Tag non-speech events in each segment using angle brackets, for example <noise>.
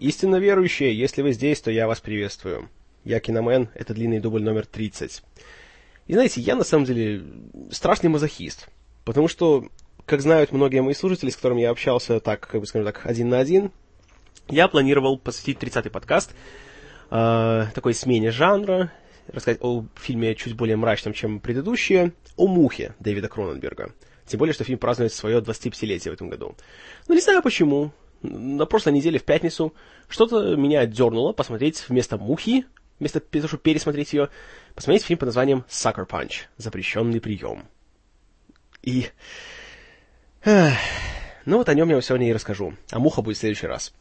истинно верующие, если вы здесь, то я вас приветствую. Я Киномен, это длинный дубль номер 30. И знаете, я на самом деле страшный мазохист, потому что, как знают многие мои слушатели, с которыми я общался так, как бы скажем так, один на один, я планировал посвятить 30-й подкаст э, такой смене жанра, рассказать о фильме чуть более мрачном, чем предыдущие, о «Мухе» Дэвида Кроненберга. Тем более, что фильм празднует свое 25-летие в этом году. Ну, не знаю почему. На прошлой неделе в пятницу что-то меня дернуло посмотреть вместо «Мухи», вместо того, чтобы пересмотреть ее, посмотреть фильм под названием «Sucker Punch. Запрещенный прием». И... Ну вот о нем я сегодня и расскажу. А «Муха» будет в следующий раз.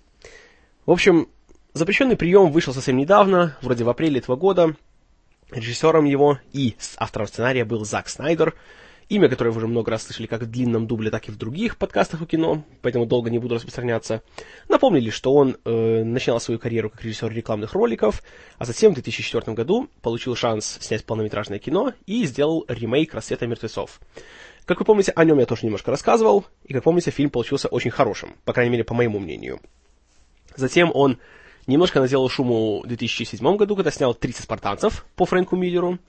В общем, «Запрещенный прием» вышел совсем недавно, вроде в апреле этого года. Режиссером его и автором сценария был Зак Снайдер, имя которое вы уже много раз слышали как в длинном дубле, так и в других подкастах о кино, поэтому долго не буду распространяться. Напомнили, что он э, начинал свою карьеру как режиссер рекламных роликов, а затем в 2004 году получил шанс снять полнометражное кино и сделал ремейк «Рассвета мертвецов». Как вы помните, о нем я тоже немножко рассказывал, и, как помните, фильм получился очень хорошим, по крайней мере, по моему мнению. Затем он Немножко наделал шуму в 2007 году, когда снял «30 спартанцев» по Фрэнку Миллеру.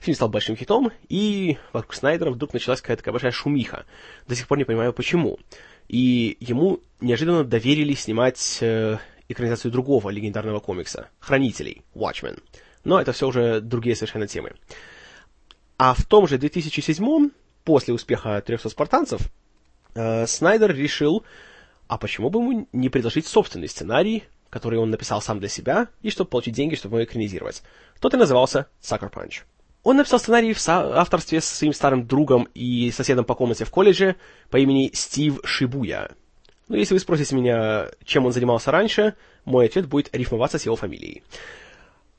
Фильм стал большим хитом, и вокруг Снайдера вдруг началась какая-то такая большая шумиха. До сих пор не понимаю, почему. И ему неожиданно доверили снимать э, экранизацию другого легендарного комикса «Хранителей» Watchmen. Но это все уже другие совершенно темы. А в том же 2007 после успеха «300 спартанцев», э, Снайдер решил, а почему бы ему не предложить собственный сценарий который он написал сам для себя, и чтобы получить деньги, чтобы его экранизировать. Тот и назывался Sucker Punch. Он написал сценарий в авторстве с своим старым другом и соседом по комнате в колледже по имени Стив Шибуя. Но если вы спросите меня, чем он занимался раньше, мой ответ будет рифмоваться с его фамилией.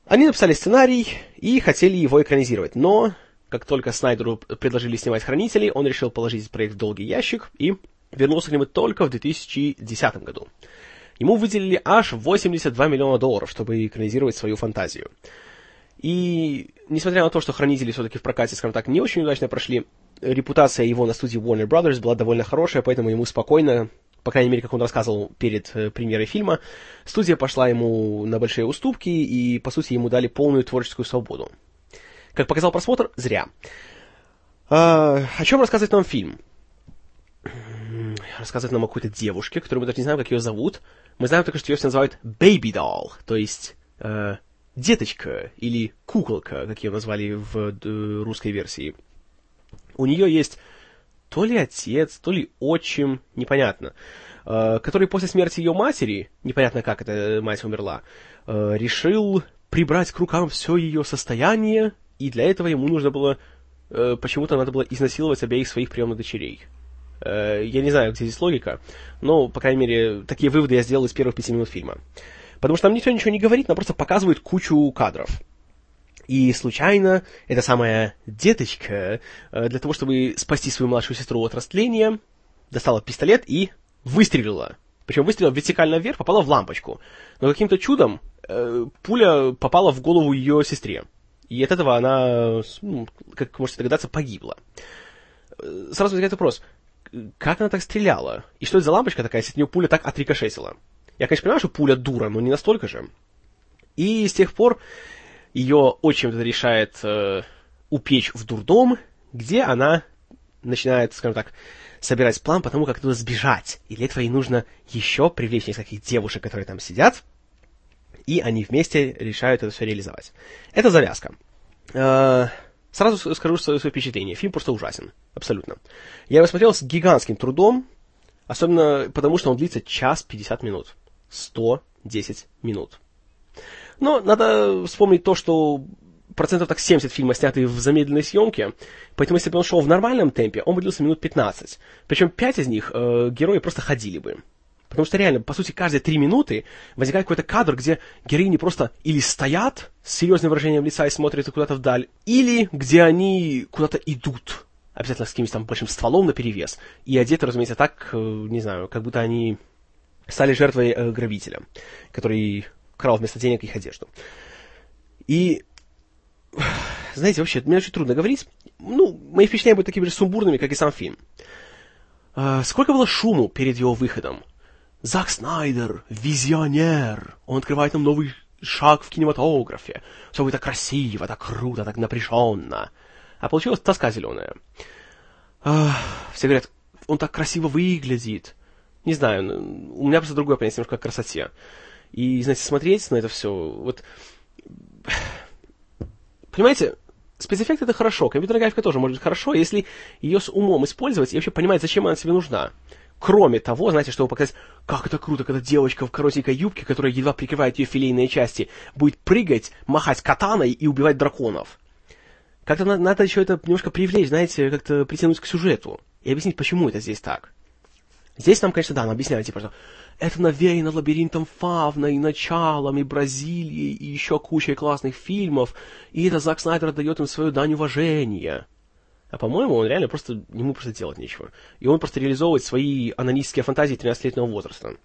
Они написали сценарий и хотели его экранизировать, но как только Снайдеру предложили снимать «Хранителей», он решил положить проект в долгий ящик и вернулся к нему только в 2010 году. Ему выделили аж 82 миллиона долларов, чтобы экранизировать свою фантазию. И, несмотря на то, что «Хранители» все-таки в прокате, скажем так, не очень удачно прошли, репутация его на студии Warner Brothers была довольно хорошая, поэтому ему спокойно, по крайней мере, как он рассказывал перед э, премьерой фильма, студия пошла ему на большие уступки и, по сути, ему дали полную творческую свободу. Как показал просмотр, зря. А, о чем рассказывает нам фильм? Рассказывает нам о какой-то девушке, которую мы даже не знаем, как ее зовут, мы знаем только, что ее все называют baby doll, то есть э, деточка или куколка, как ее назвали в э, русской версии. У нее есть то ли отец, то ли отчим, непонятно, э, который после смерти ее матери, непонятно как эта мать умерла, э, решил прибрать к рукам все ее состояние, и для этого ему нужно было, почему-то надо было изнасиловать обеих своих приемных дочерей. Я не знаю, где здесь логика, но, по крайней мере, такие выводы я сделал из первых пяти минут фильма. Потому что нам никто ничего не говорит, нам просто показывают кучу кадров. И случайно эта самая деточка, э, для того, чтобы спасти свою младшую сестру от растления, достала пистолет и выстрелила. Причем выстрелила вертикально вверх, попала в лампочку. Но каким-то чудом э, пуля попала в голову ее сестре. И от этого она, ну, как можете догадаться, погибла. Э, сразу возникает вопрос, как она так стреляла? И что это за лампочка такая, если от нее пуля так отрикошетила? Я, конечно, понимаю, что пуля дура, но не настолько же. И с тех пор ее отчим решает э, упечь в дурдом, где она начинает, скажем так, собирать план по тому, как туда сбежать. И для этого ей нужно еще привлечь нескольких девушек, которые там сидят, и они вместе решают это все реализовать. Это завязка. Э, Сразу скажу свое, свое впечатление. Фильм просто ужасен. Абсолютно. Я его смотрел с гигантским трудом, особенно потому, что он длится час 50 минут. 110 минут. Но надо вспомнить то, что процентов так 70 фильма сняты в замедленной съемке, поэтому если бы он шел в нормальном темпе, он бы длился минут 15. Причем 5 из них э, герои просто ходили бы. Потому что реально, по сути, каждые три минуты возникает какой-то кадр, где героини просто или стоят с серьезным выражением лица и смотрят куда-то вдаль, или где они куда-то идут, обязательно с каким-то там большим стволом на перевес, и одеты, разумеется, так, э, не знаю, как будто они стали жертвой э, грабителя, который крал вместо денег их одежду. И, знаете, вообще, мне очень трудно говорить. Ну, мои впечатления будут такими же сумбурными, как и сам фильм. А, сколько было шуму перед его выходом? Зак Снайдер, визионер, он открывает нам новый шаг в кинематографе. Все будет так красиво, так круто, так напряженно. А получилась тоска зеленая. Все говорят, он так красиво выглядит. Не знаю, у меня просто другое понятие немножко о красоте. И, знаете, смотреть на это все, вот... <sighs> Понимаете, спецэффект это хорошо, компьютерная графика тоже может быть хорошо, если ее с умом использовать и вообще понимать, зачем она тебе нужна. Кроме того, знаете, чтобы показать, как это круто, когда девочка в коротенькой юбке, которая едва прикрывает ее филейные части, будет прыгать, махать катаной и убивать драконов. Как-то надо, надо еще это немножко привлечь, знаете, как-то притянуть к сюжету и объяснить, почему это здесь так. Здесь нам, конечно, да, нам объясняют, типа, что это навеяно лабиринтом Фавна и началом, и Бразилией, и еще кучей классных фильмов, и это Зак Снайдер дает им свою дань уважения. А по-моему, он реально просто, ему просто делать нечего. И он просто реализовывает свои анонистские фантазии 13-летнего возраста.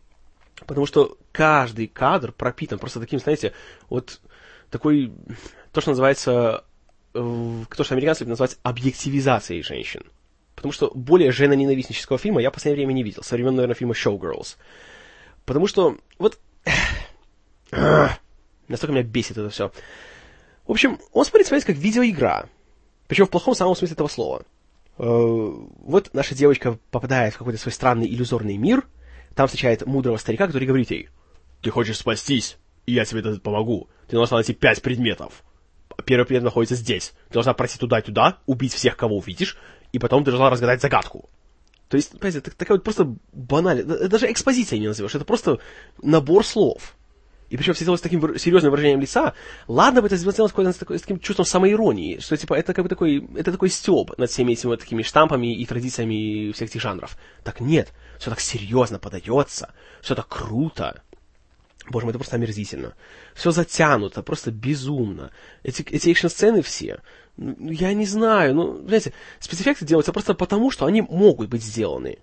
Потому что каждый кадр пропитан просто таким, знаете, вот такой, то, что называется, э, то, что американцы любят называть объективизацией женщин. Потому что более женоненавистнического фильма я в последнее время не видел. Со времен, наверное, фильма «Showgirls». Потому что, вот... <sighs> Настолько меня бесит это все. В общем, он смотрит, смотрите, как видеоигра. Причем в плохом самом смысле этого слова. Э, вот наша девочка попадает в какой-то свой странный иллюзорный мир, там встречает мудрого старика, который говорит ей, «Ты хочешь спастись, и я тебе это помогу. Ты должна найти пять предметов. Первый предмет находится здесь. Ты должна пройти туда и туда, убить всех, кого увидишь, и потом ты должна разгадать загадку. То есть, понимаете, это такая вот просто банальная, даже экспозиция не назовешь, это просто набор слов. И причем все делают с таким серьезным выражением лица. Ладно бы это сделать с, с таким чувством самоиронии, что типа это как бы такой, это такой стёб над всеми этими вот такими штампами и традициями всех этих жанров. Так нет, все так серьезно подается, все так круто. Боже мой, это просто омерзительно. Все затянуто, просто безумно. Эти, эти экшн-сцены все, я не знаю, ну, знаете, спецэффекты делаются просто потому, что они могут быть сделаны.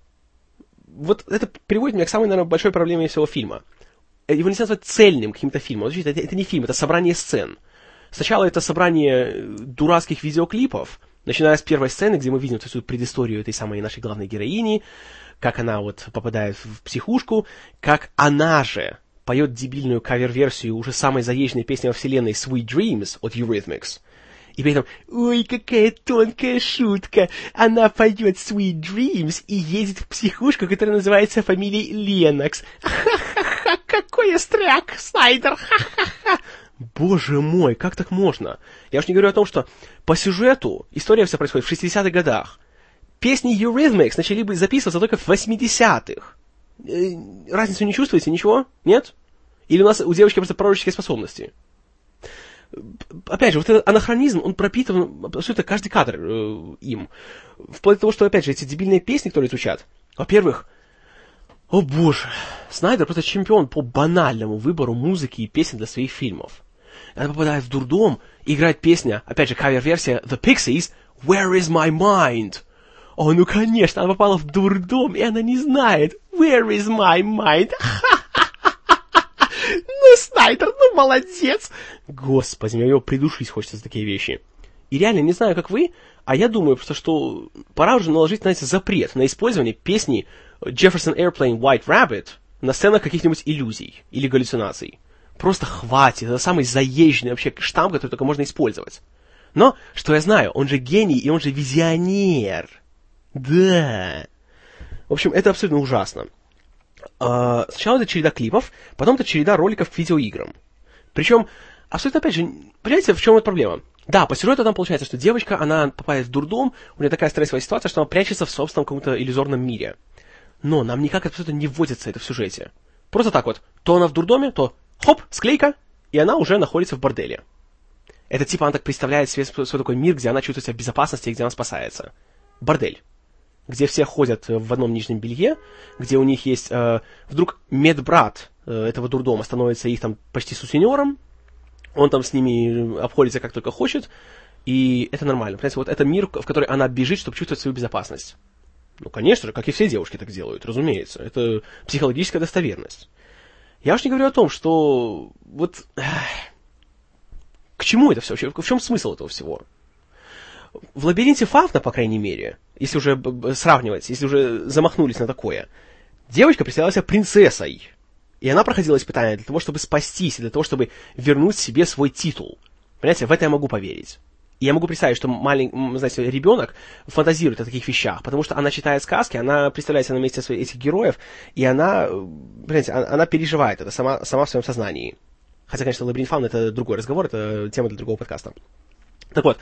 Вот это приводит меня к самой, наверное, большой проблеме всего фильма. Э, его нельзя назвать цельным каким-то фильмом. Это, это не фильм, это собрание сцен. Сначала это собрание э, дурацких видеоклипов, начиная с первой сцены, где мы видим эту предысторию этой самой нашей главной героини, как она вот попадает в психушку, как она же поет дебильную кавер-версию уже самой заезженной песни во вселенной Sweet Dreams от Eurythmics. И при этом, ой, какая тонкая шутка, она поет Sweet Dreams и едет в психушку, которая называется фамилией Ленокс. Ха-ха-ха, <laughs> какой остряк, Снайдер, ха-ха-ха. <laughs> Боже мой, как так можно? Я уж не говорю о том, что по сюжету история вся происходит в 60-х годах. Песни Eurythmics начали быть записываться только в 80-х. Э, разницу не чувствуете, ничего? Нет? Или у нас у девочки просто пророческие способности? Опять же, вот этот анахронизм, он пропитан абсолютно каждый кадр э, им. Вплоть до того, что, опять же, эти дебильные песни, которые звучат. Во-первых, о боже, Снайдер просто чемпион по банальному выбору музыки и песен для своих фильмов. Она попадает в дурдом, играет песня, опять же, кавер-версия The Pixies, Where is my mind? О, ну конечно, она попала в дурдом, и она не знает, Where is my mind? Снайдер, ну молодец! Господи, мне его придушить хочется за такие вещи. И реально, не знаю, как вы, а я думаю просто, что пора уже наложить, знаете, запрет на использование песни Jefferson Airplane White Rabbit на сценах каких-нибудь иллюзий или галлюцинаций. Просто хватит, это самый заезженный вообще штамп, который только можно использовать. Но, что я знаю, он же гений и он же визионер. Да. В общем, это абсолютно ужасно. Uh, сначала это череда клипов, потом это череда роликов к видеоиграм. Причем, абсолютно опять же, понимаете, в чем эта проблема? Да, по сюжету там получается, что девочка, она попадает в дурдом, у нее такая стрессовая ситуация, что она прячется в собственном каком-то иллюзорном мире. Но нам никак абсолютно не вводится это в сюжете. Просто так вот, то она в дурдоме, то хоп, склейка, и она уже находится в борделе. Это типа она так представляет себе свой такой мир, где она чувствует себя в безопасности и где она спасается. Бордель где все ходят в одном нижнем белье, где у них есть э, вдруг медбрат э, этого дурдома становится их там почти сутенером, он там с ними обходится как только хочет, и это нормально. Понимаете, вот это мир, в который она бежит, чтобы чувствовать свою безопасность. Ну, конечно же, как и все девушки так делают, разумеется. Это психологическая достоверность. Я уж не говорю о том, что вот... Эх, к чему это все вообще? В чем смысл этого всего? В лабиринте Фавна, по крайней мере, если уже сравнивать, если уже замахнулись на такое, девочка представляла себя принцессой. И она проходила испытания для того, чтобы спастись, для того, чтобы вернуть себе свой титул. Понимаете, в это я могу поверить. И я могу представить, что маленький, знаете, ребенок фантазирует о таких вещах, потому что она читает сказки, она представляет себя на месте своих, этих героев, и она, понимаете, она, она переживает это сама, сама в своем сознании. Хотя, конечно, Лабиринт Фауна это другой разговор, это тема для другого подкаста. Так вот,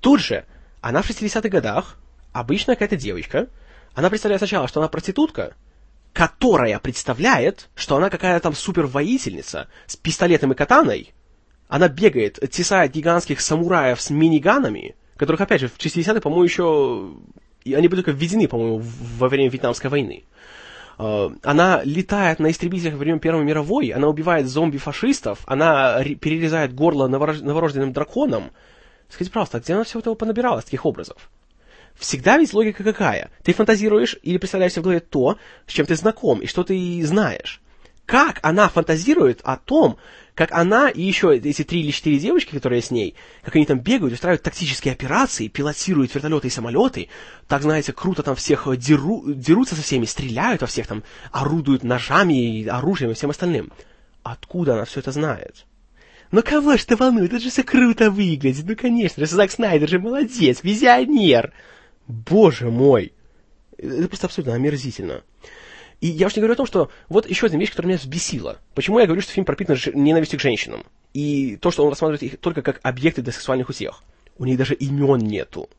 тут же, она в 60-х годах, обычная какая-то девочка, она представляет сначала, что она проститутка, которая представляет, что она какая-то там супер-воительница с пистолетом и катаной, она бегает, тесает гигантских самураев с миниганами, которых, опять же, в 60-е, по-моему, еще... Они были только введены, по-моему, во время Вьетнамской войны. А, она летает на истребителях во время Первой мировой, она убивает зомби-фашистов, она перерезает горло новорожденным драконам. Скажите, пожалуйста, а где она всего этого понабиралась, таких образов? Всегда ведь логика какая? Ты фантазируешь или представляешь в голове то, с чем ты знаком и что ты знаешь. Как она фантазирует о том, как она и еще эти три или четыре девочки, которые с ней, как они там бегают, устраивают тактические операции, пилотируют вертолеты и самолеты, так, знаете, круто там всех деру, дерутся со всеми, стреляют во всех там, орудуют ножами, и оружием и всем остальным. Откуда она все это знает? Ну кого ж это волнует? Это же все круто выглядит. Ну, конечно Зак Снайдер же молодец, визионер. Боже мой. Это просто абсолютно омерзительно. И я уж не говорю о том, что вот еще одна вещь, которая меня взбесила. Почему я говорю, что фильм пропитан ненавистью к женщинам? И то, что он рассматривает их только как объекты для сексуальных утех. У них даже имен нету.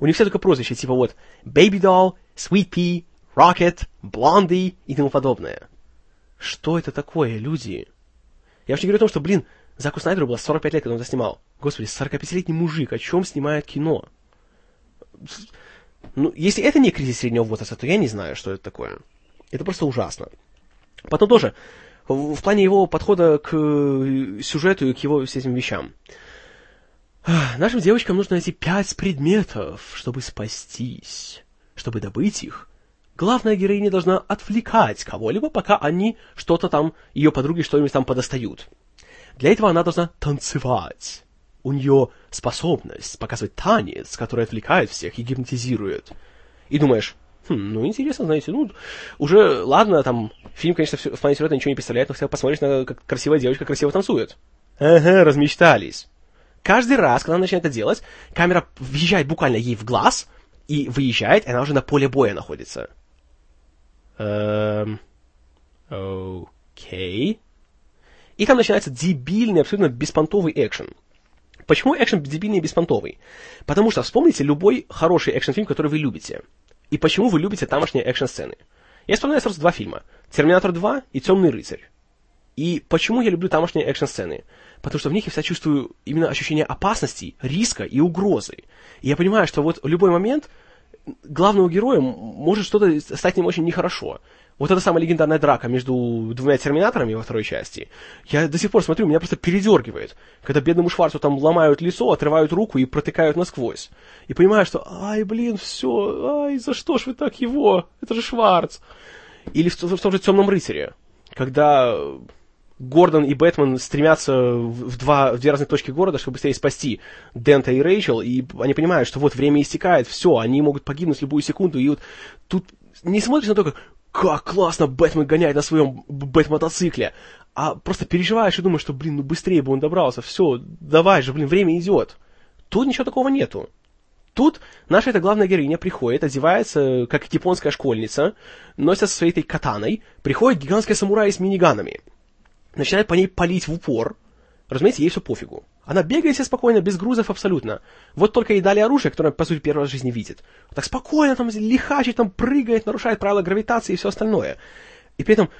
У них все только прозвища, типа вот Baby Doll, Sweet Pea, Rocket, Blondie и тому подобное. Что это такое, люди? Я не говорю о том, что, блин, Заку Снайдеру было 45 лет, когда он это снимал. Господи, 45-летний мужик, о чем снимает кино? Ну, если это не кризис среднего возраста, то я не знаю, что это такое. Это просто ужасно. Потом тоже, в, в плане его подхода к э, сюжету и к его всем этим вещам. Нашим девочкам нужно найти пять предметов, чтобы спастись. Чтобы добыть их, главная героиня должна отвлекать кого-либо, пока они что-то там, ее подруги что-нибудь там подостают. Для этого она должна танцевать. У нее способность показывать танец, который отвлекает всех и гипнотизирует. И думаешь, Хм, ну, интересно, знаете, ну, уже, ладно, там, фильм, конечно, в плане сюжета ничего не представляет, но хотя посмотришь на как красивая девочка красиво танцует. Ага, размечтались. Каждый раз, когда она начинает это делать, камера въезжает буквально ей в глаз, и выезжает, и она уже на поле боя находится. Эм... Окей. И там начинается дебильный, абсолютно беспонтовый экшен. Почему экшен дебильный и беспонтовый? Потому что вспомните любой хороший экшен-фильм, который вы любите и почему вы любите тамошние экшн-сцены. Я вспоминаю сразу два фильма. «Терминатор 2» и «Темный рыцарь». И почему я люблю тамошние экшн-сцены? Потому что в них я всегда чувствую именно ощущение опасности, риска и угрозы. И я понимаю, что вот в любой момент главного героя может что-то стать ним очень нехорошо. Вот эта самая легендарная драка между двумя терминаторами во второй части. Я до сих пор смотрю, меня просто передергивает. Когда бедному Шварцу там ломают лицо, отрывают руку и протыкают насквозь. И понимаю, что, ай, блин, все, ай, за что ж вы так его? Это же Шварц. Или в, в, том же Темном рыцаре. Когда Гордон и Бэтмен стремятся в, два, в две разные точки города, чтобы быстрее спасти Дента и Рэйчел, и они понимают, что вот время истекает, все, они могут погибнуть в любую секунду, и вот тут не смотришь на то, как как классно Бэтмен гоняет на своем Бэт-мотоцикле, а просто переживаешь и думаешь, что, блин, ну быстрее бы он добрался, все, давай же, блин, время идет. Тут ничего такого нету. Тут наша эта главная героиня приходит, одевается, как японская школьница, носится со своей этой катаной, приходит гигантская самурай с миниганами, начинает по ней палить в упор, разумеется, ей все пофигу. Она бегает себе спокойно, без грузов абсолютно. Вот только ей дали оружие, которое, по сути, первый раз в жизни видит. Так спокойно там лихачит, там прыгает, нарушает правила гравитации и все остальное. И при этом,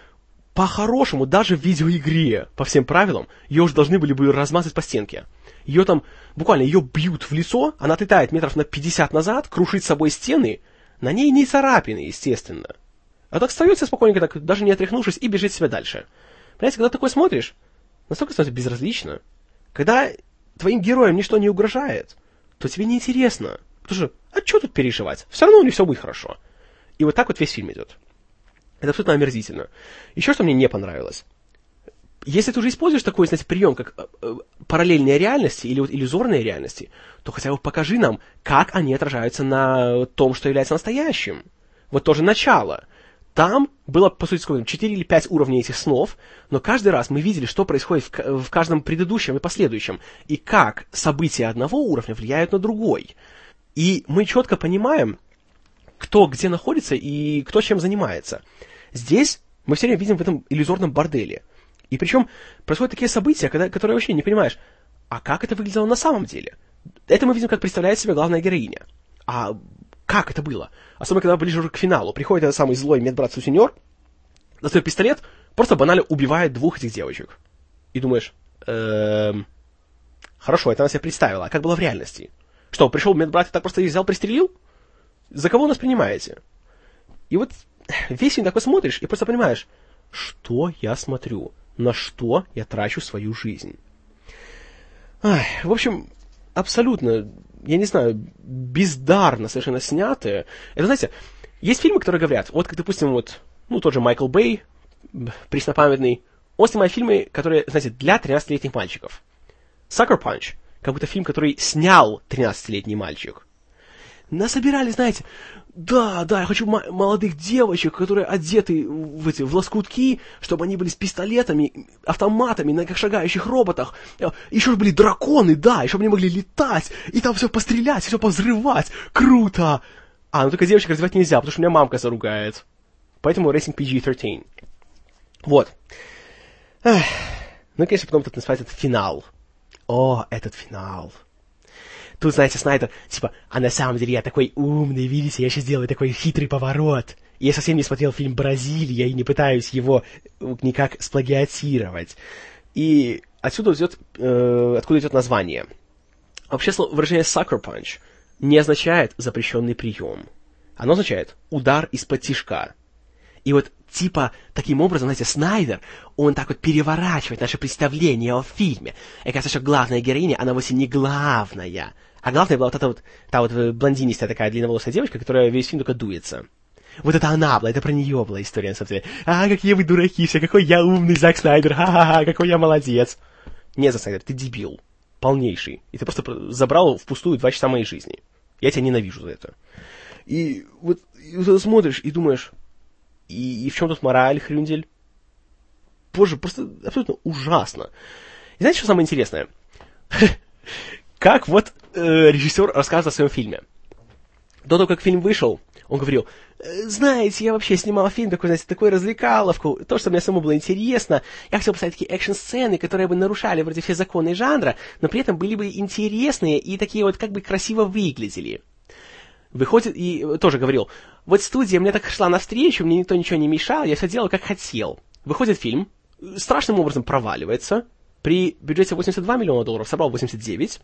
по-хорошему, даже в видеоигре, по всем правилам, ее уже должны были бы размазать по стенке. Ее там, буквально, ее бьют в лицо, она отлетает метров на 50 назад, крушит с собой стены, на ней не царапины, естественно. А так остается спокойненько, так, даже не отряхнувшись, и бежит себе дальше. Понимаете, когда такое смотришь, настолько становится безразлично. Когда твоим героям ничто не угрожает, то тебе неинтересно. Потому что, а что тут переживать? Все равно у них все будет хорошо. И вот так вот весь фильм идет. Это абсолютно омерзительно. Еще что мне не понравилось. Если ты уже используешь такой, знаете, прием, как э, э, параллельные реальности или вот иллюзорные реальности, то хотя бы покажи нам, как они отражаются на том, что является настоящим. Вот тоже начало. Там было, по сути, сколько, 4 или 5 уровней этих снов, но каждый раз мы видели, что происходит в, в каждом предыдущем и последующем, и как события одного уровня влияют на другой. И мы четко понимаем, кто где находится и кто чем занимается. Здесь мы все время видим в этом иллюзорном борделе. И причем происходят такие события, когда, которые вообще не понимаешь, а как это выглядело на самом деле? Это мы видим, как представляет себе главная героиня. А как это было? Особенно, когда ближе к финалу. Приходит этот самый злой медбрат-сутенер, достает пистолет, просто банально убивает двух этих девочек. И думаешь, эм, хорошо, это она себе представила. А как было в реальности? Что, пришел медбрат и так просто их взял, пристрелил? За кого нас принимаете? И вот весь фильм такой смотришь и просто понимаешь, что я смотрю, на что я трачу свою жизнь. Ай, в общем, абсолютно, я не знаю, бездарно совершенно снятые. Это, знаете, есть фильмы, которые говорят, вот как, допустим, вот, ну, тот же Майкл Бэй, преснопамятный, он снимает фильмы, которые, знаете, для 13-летних мальчиков. Sucker Punch, как будто фильм, который снял 13-летний мальчик насобирали, знаете, да, да, я хочу молодых девочек, которые одеты в эти в лоскутки, чтобы они были с пистолетами, автоматами, на как шагающих роботах. Э, еще были драконы, да, еще они могли летать, и там все пострелять, все повзрывать. Круто! А, ну только девочек развивать нельзя, потому что меня мамка заругает. Поэтому рейтинг PG-13. Вот. Эх. Ну, конечно, потом тут называется этот финал. О, этот финал. Тут, знаете, Снайдер, типа, а на самом деле я такой умный, видите, я сейчас делаю такой хитрый поворот. Я совсем не смотрел фильм «Бразилия» и не пытаюсь его э, никак сплагиатировать. И отсюда идет, э, откуда идет название. Вообще выражение «sucker punch» не означает запрещенный прием. Оно означает удар из-под тишка. И вот типа таким образом, знаете, Снайдер, он так вот переворачивает наше представление о фильме. И кажется, что главная героиня, она вовсе не главная, а главное была вот эта вот, та вот э, блондинистая такая длинноволосая девочка, которая весь фильм только дуется. Вот это она была, это про нее была история, на самом деле. А, какие вы дураки все, какой я умный Зак Снайдер, ха-ха-ха, какой я молодец. Не, Зак Снайдер, ты дебил, полнейший. И ты просто забрал впустую два часа моей жизни. Я тебя ненавижу за это. И вот и вот смотришь и думаешь, и, и в чем тут мораль, Хрюндель? Боже, просто абсолютно ужасно. И знаете, что самое интересное? <laughs> как вот э, режиссер рассказывает о своем фильме. До того, как фильм вышел, он говорил, «Э, знаете, я вообще снимал фильм такой, знаете, такой развлекаловку, то, что мне самому было интересно. Я хотел поставить такие экшн-сцены, которые бы нарушали вроде все законы жанра, но при этом были бы интересные и такие вот как бы красиво выглядели. Выходит, и тоже говорил, вот студия мне так шла навстречу, мне никто ничего не мешал, я все делал как хотел. Выходит фильм, страшным образом проваливается, при бюджете 82 миллиона долларов собрал 89.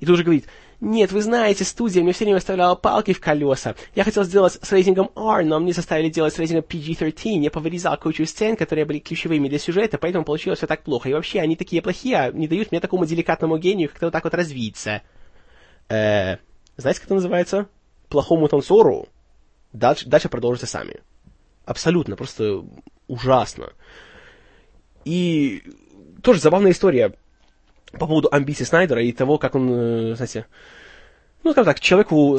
И тут уже говорит, нет, вы знаете, студия мне все время оставляла палки в колеса. Я хотел сделать с рейтингом R, но мне заставили делать с рейтингом PG-13. Я повырезал кучу сцен, которые были ключевыми для сюжета, поэтому получилось все так плохо. И вообще, они такие плохие, а не дают мне такому деликатному гению как-то вот так вот развиться. Э, знаете, как это называется? Плохому танцору. Дальше, дальше продолжите сами. Абсолютно, просто ужасно. И тоже забавная история по поводу амбиций Снайдера и того, как он, э, знаете, ну, скажем так, человеку,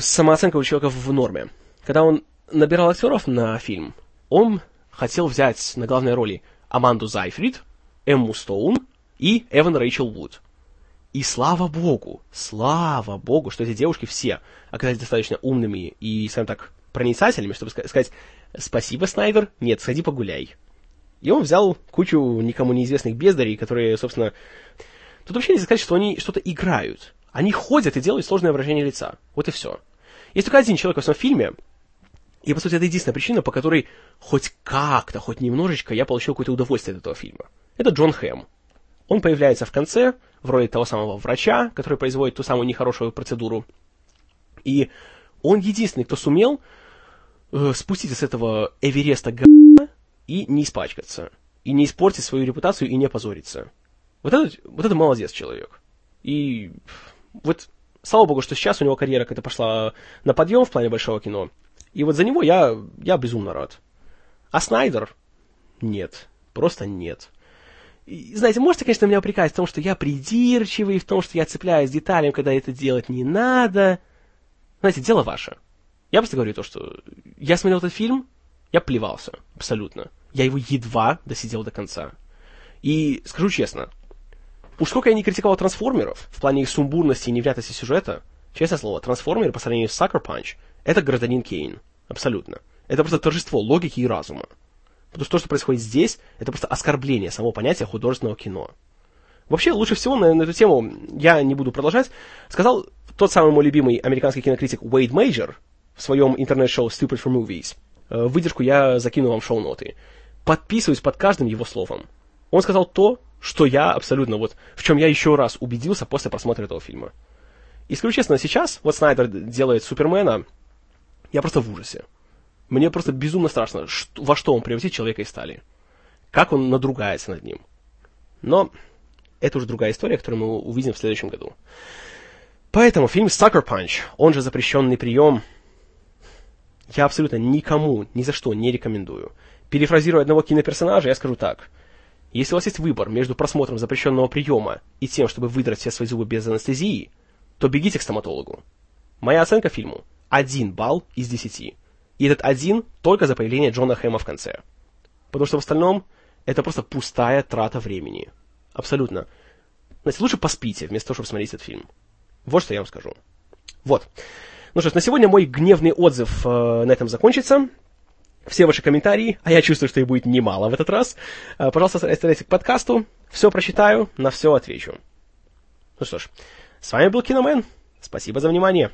самооценка у человека в норме. Когда он набирал актеров на фильм, он хотел взять на главной роли Аманду Зайфрид, Эмму Стоун и Эван Рэйчел Вуд. И слава богу, слава богу, что эти девушки все оказались достаточно умными и, скажем так, проницательными, чтобы сказать «Спасибо, Снайдер, нет, сходи погуляй». И он взял кучу никому неизвестных бездарей, которые, собственно... Тут вообще нельзя сказать, что они что-то играют. Они ходят и делают сложное выражение лица. Вот и все. Есть только один человек в этом фильме, и, по сути, это единственная причина, по которой хоть как-то, хоть немножечко я получил какое-то удовольствие от этого фильма. Это Джон Хэм. Он появляется в конце, в роли того самого врача, который производит ту самую нехорошую процедуру. И он единственный, кто сумел э, спуститься с этого Эвереста г***а и не испачкаться, и не испортить свою репутацию, и не опозориться. Вот это, вот это молодец человек. И вот, слава богу, что сейчас у него карьера как-то пошла на подъем в плане большого кино. И вот за него я, я безумно рад. А Снайдер? Нет. Просто нет. И, знаете, можете, конечно, меня упрекать в том, что я придирчивый, в том, что я цепляюсь деталям, когда это делать не надо. Знаете, дело ваше. Я просто говорю то, что я смотрел этот фильм, Я плевался, абсолютно. Я его едва досидел до конца. И скажу честно, уж сколько я не критиковал трансформеров в плане их сумбурности и невнятности сюжета, честное слово, трансформеры по сравнению с Sucker Punch — это гражданин Кейн. Абсолютно. Это просто торжество логики и разума. Потому что то, что происходит здесь, это просто оскорбление самого понятия художественного кино. Вообще, лучше всего на, на эту тему, я не буду продолжать, сказал тот самый мой любимый американский кинокритик Уэйд Мейджор в своем интернет-шоу Stupid for Movies. Э, выдержку я закину вам в шоу-ноты. Подписываюсь под каждым его словом. Он сказал то, что я абсолютно вот, в чем я еще раз убедился после просмотра этого фильма. И скажу честно, сейчас, вот Снайдер делает Супермена, я просто в ужасе. Мне просто безумно страшно, что, во что он превратит человека из стали. Как он надругается над ним. Но это уже другая история, которую мы увидим в следующем году. Поэтому фильм Sucker Punch, он же запрещенный прием, я абсолютно никому, ни за что не рекомендую. Перефразируя одного киноперсонажа, я скажу так. Если у вас есть выбор между просмотром запрещенного приема и тем, чтобы выдрать все свои зубы без анестезии, то бегите к стоматологу. Моя оценка фильму – один балл из десяти. И этот один только за появление Джона Хэма в конце. Потому что в остальном это просто пустая трата времени. Абсолютно. Знаете, лучше поспите, вместо того, чтобы смотреть этот фильм. Вот что я вам скажу. Вот. Ну что ж, на сегодня мой гневный отзыв э, на этом закончится. Все ваши комментарии, а я чувствую, что их будет немало в этот раз, э, пожалуйста, оставляйте к подкасту. Все прочитаю, на все отвечу. Ну что ж, с вами был Киномен. Спасибо за внимание.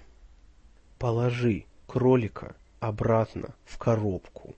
Положи кролика обратно в коробку.